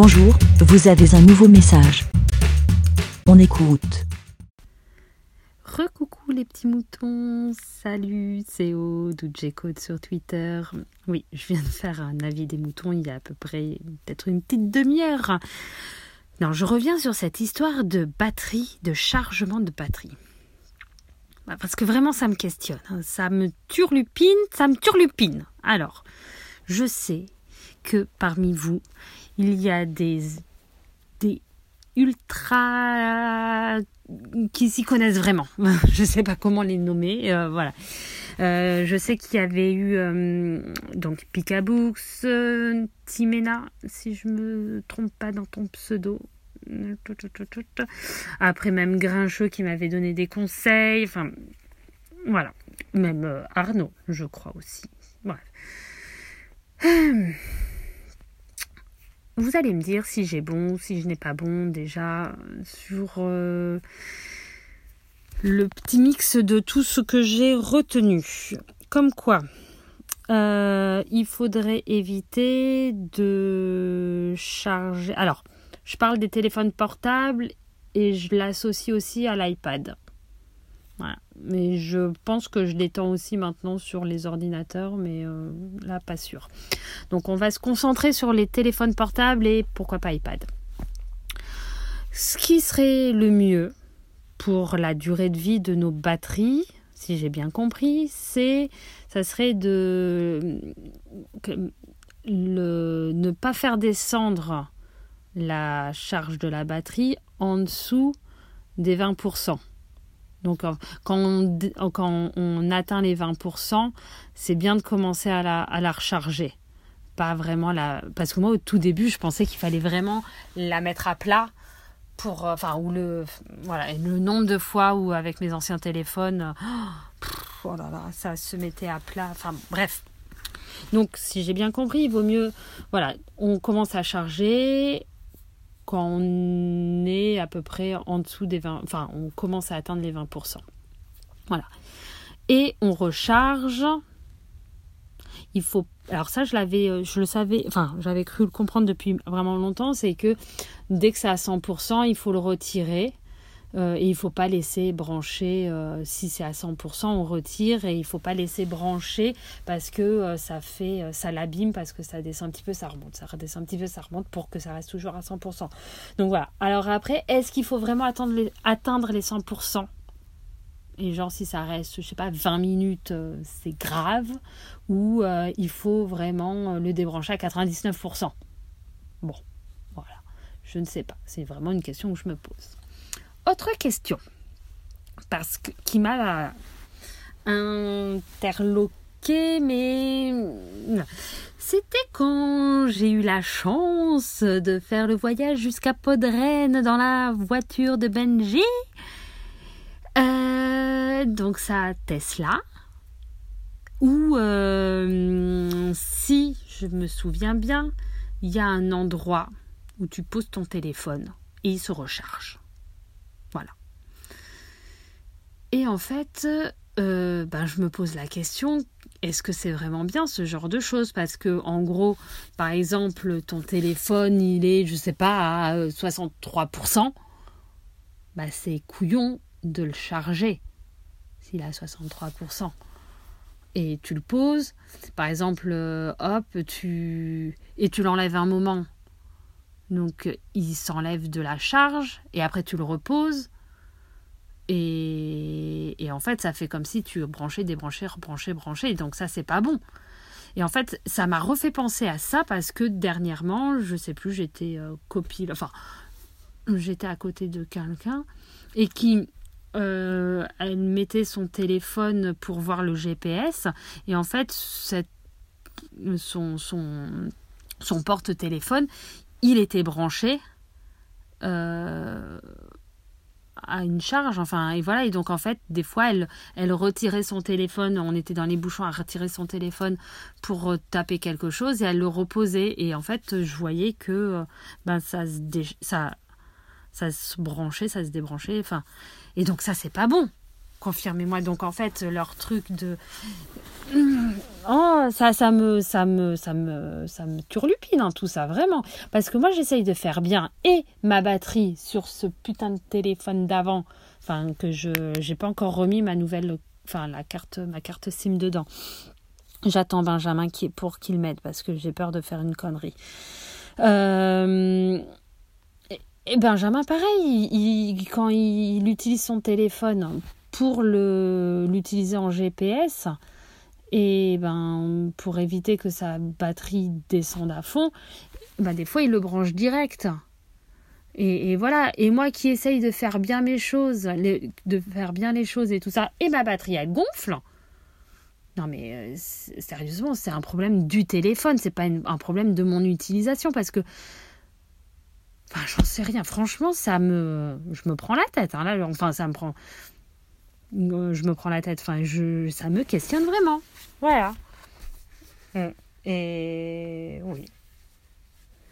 Bonjour, vous avez un nouveau message. On écoute. Recoucou les petits moutons, salut, c'est Aude ou J-Code sur Twitter. Oui, je viens de faire un avis des moutons il y a à peu près peut-être une petite demi-heure. Non, je reviens sur cette histoire de batterie, de chargement de batterie. Bah, parce que vraiment ça me questionne, hein. ça me turlupine, ça me turlupine. Alors, je sais que parmi vous, il y a des, des ultra qui s'y connaissent vraiment. je ne sais pas comment les nommer. Euh, voilà. Euh, je sais qu'il y avait eu euh, donc Picabooks, Timena, si je me trompe pas dans ton pseudo. Après même Grincheux qui m'avait donné des conseils. Enfin, voilà. Même Arnaud, je crois aussi. Voilà. Vous allez me dire si j'ai bon, si je n'ai pas bon déjà sur euh, le petit mix de tout ce que j'ai retenu. Comme quoi, euh, il faudrait éviter de charger. Alors, je parle des téléphones portables et je l'associe aussi à l'iPad. Mais je pense que je l'étends aussi maintenant sur les ordinateurs, mais euh, là, pas sûr. Donc, on va se concentrer sur les téléphones portables et pourquoi pas iPad. Ce qui serait le mieux pour la durée de vie de nos batteries, si j'ai bien compris, c'est ça serait de ne pas faire descendre la charge de la batterie en dessous des 20%. Donc euh, quand on, quand on atteint les 20%, c'est bien de commencer à la, recharger. Pas vraiment la... Parce que moi, au tout début, je pensais qu'il fallait vraiment la mettre à plat pour... Euh, enfin, le... Voilà, le nombre de fois où avec mes anciens téléphones, oh ça se mettait à plat. Enfin, bref. Donc, si j'ai bien compris, il vaut mieux... Voilà, on commence à charger, quand on est à peu près en dessous des 20, enfin on commence à atteindre les 20%. Voilà. Et on recharge. Il faut, alors ça je l'avais, euh, je le savais, enfin j'avais cru le comprendre depuis vraiment longtemps, c'est que dès que c'est à 100%, il faut le retirer euh, et il faut pas laisser brancher, euh, si c'est à 100%, on retire et il faut pas laisser brancher parce que euh, ça fait, ça l'abîme parce que ça descend un petit peu, ça remonte, ça redescend un petit peu, ça remonte pour que ça reste toujours à 100%. Donc voilà. Alors après, est-ce qu'il faut vraiment atteindre les 100% et genre si ça reste, je sais pas, 20 minutes, c'est grave, ou il faut vraiment le débrancher à 99%. Bon, voilà, je ne sais pas, c'est vraiment une question que je me pose. Autre question, parce que qui m'a interloqué, mais c'était quand j'ai eu la chance de faire le voyage jusqu'à Podrenne dans la voiture de Benji. Euh, donc ça Tesla. Où, euh, si je me souviens bien, il y a un endroit où tu poses ton téléphone et il se recharge. Voilà. Et en fait, euh, ben, je me pose la question, est-ce que c'est vraiment bien ce genre de choses? Parce que, en gros, par exemple, ton téléphone, il est, je sais pas, à 63%, bah, c'est couillon de le charger s'il est à 63%. Et tu le poses, par exemple, euh, hop, tu. Et tu l'enlèves un moment. Donc il s'enlève de la charge et après tu le reposes. Et, en fait, ça fait comme si tu branchais, débranchais, rebranchais, branchais. Donc ça, c'est pas bon. Et en fait, ça m'a refait penser à ça parce que dernièrement, je sais plus, j'étais euh, copie, enfin, j'étais à côté de quelqu'un et qui euh, elle mettait son téléphone pour voir le GPS et en fait son, son, son porte-téléphone il était branché euh, à une charge, enfin, et voilà, et donc en fait, des fois, elle, elle retirait son téléphone, on était dans les bouchons à retirer son téléphone pour euh, taper quelque chose, et elle le reposait, et en fait, je voyais que euh, ben, ça, se ça, ça se branchait, ça se débranchait, enfin, et donc ça, c'est pas bon. Confirmez-moi. Donc en fait leur truc de Oh, ça, ça me, ça me, ça me, ça me turlupine hein, tout ça, vraiment. Parce que moi, j'essaye de faire bien et ma batterie sur ce putain de téléphone d'avant, enfin que je, j'ai pas encore remis ma nouvelle, enfin la carte, ma carte SIM dedans. J'attends Benjamin qui, pour qu'il m'aide parce que j'ai peur de faire une connerie. Euh, et Benjamin, pareil, il, quand il, utilise son téléphone pour l'utiliser en GPS, et ben pour éviter que sa batterie descende à fond, ben des fois il le branche direct. Et, voilà. Et moi qui essaye de faire bien mes choses, de faire bien les choses et tout ça, et ma batterie elle gonfle. Non mais euh, sérieusement, c'est un problème du téléphone, c'est pas un problème de mon utilisation parce que Enfin, j'en sais rien. Franchement, ça me, je me prends la tête. Hein, là, enfin, ça me prend, je me prends la tête. Enfin, je, ça me questionne vraiment. Voilà. Mm. Et oui.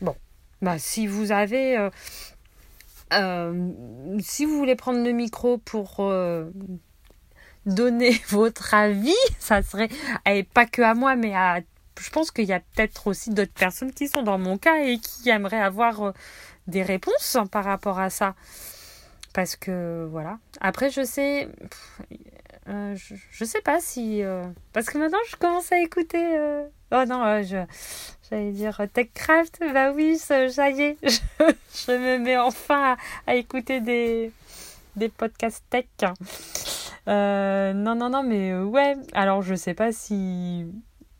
Bon, bah si vous avez, euh, euh, si vous voulez prendre le micro pour donner votre avis, ça serait, et pas que à moi, mais à je pense qu'il y a peut-être aussi d'autres personnes qui sont dans mon cas et qui aimeraient avoir des réponses par rapport à ça. Parce que voilà. Après, je sais. Euh, je, sais pas si. Euh, parce que maintenant, je commence à écouter. Euh, oh non, je. J'allais dire TechCraft. Bah oui, ça, y est. Je, me mets enfin à, écouter des, podcasts tech. non, non, non, mais ouais. Alors, je sais pas si.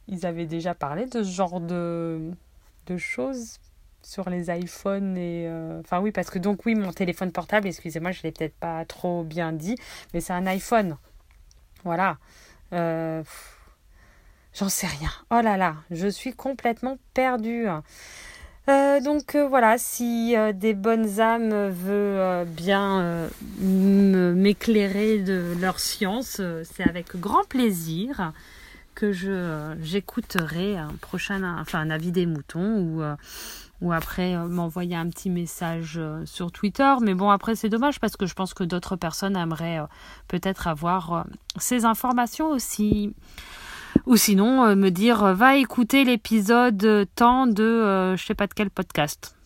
Ils avaient déjà parlé de ce genre de choses sur les iPhones et euh, enfin oui parce que donc oui mon téléphone portable excusez-moi je l'ai peut-être pas trop bien dit mais c'est un iPhone. Voilà. Euh, j'en sais rien. Oh là là je suis complètement perdue. Euh, donc voilà, si des bonnes âmes veulent bien m'éclairer de leur science, c'est avec grand plaisir que j'écouterai un prochain, avis des moutons ou ou après euh, m'envoyer un petit message euh, sur Twitter. Mais bon, après, c'est dommage parce que je pense que d'autres personnes aimeraient euh, peut-être avoir ces informations aussi. Ou sinon, me dire, va écouter l'épisode temps de je sais pas de quel podcast.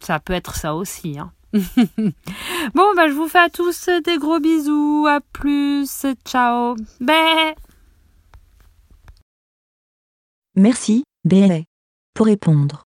Ça peut être ça aussi. Hein. bon, bah, je vous fais à tous des gros bisous. À plus. Ciao. Bé. Merci, Bé. Pour répondre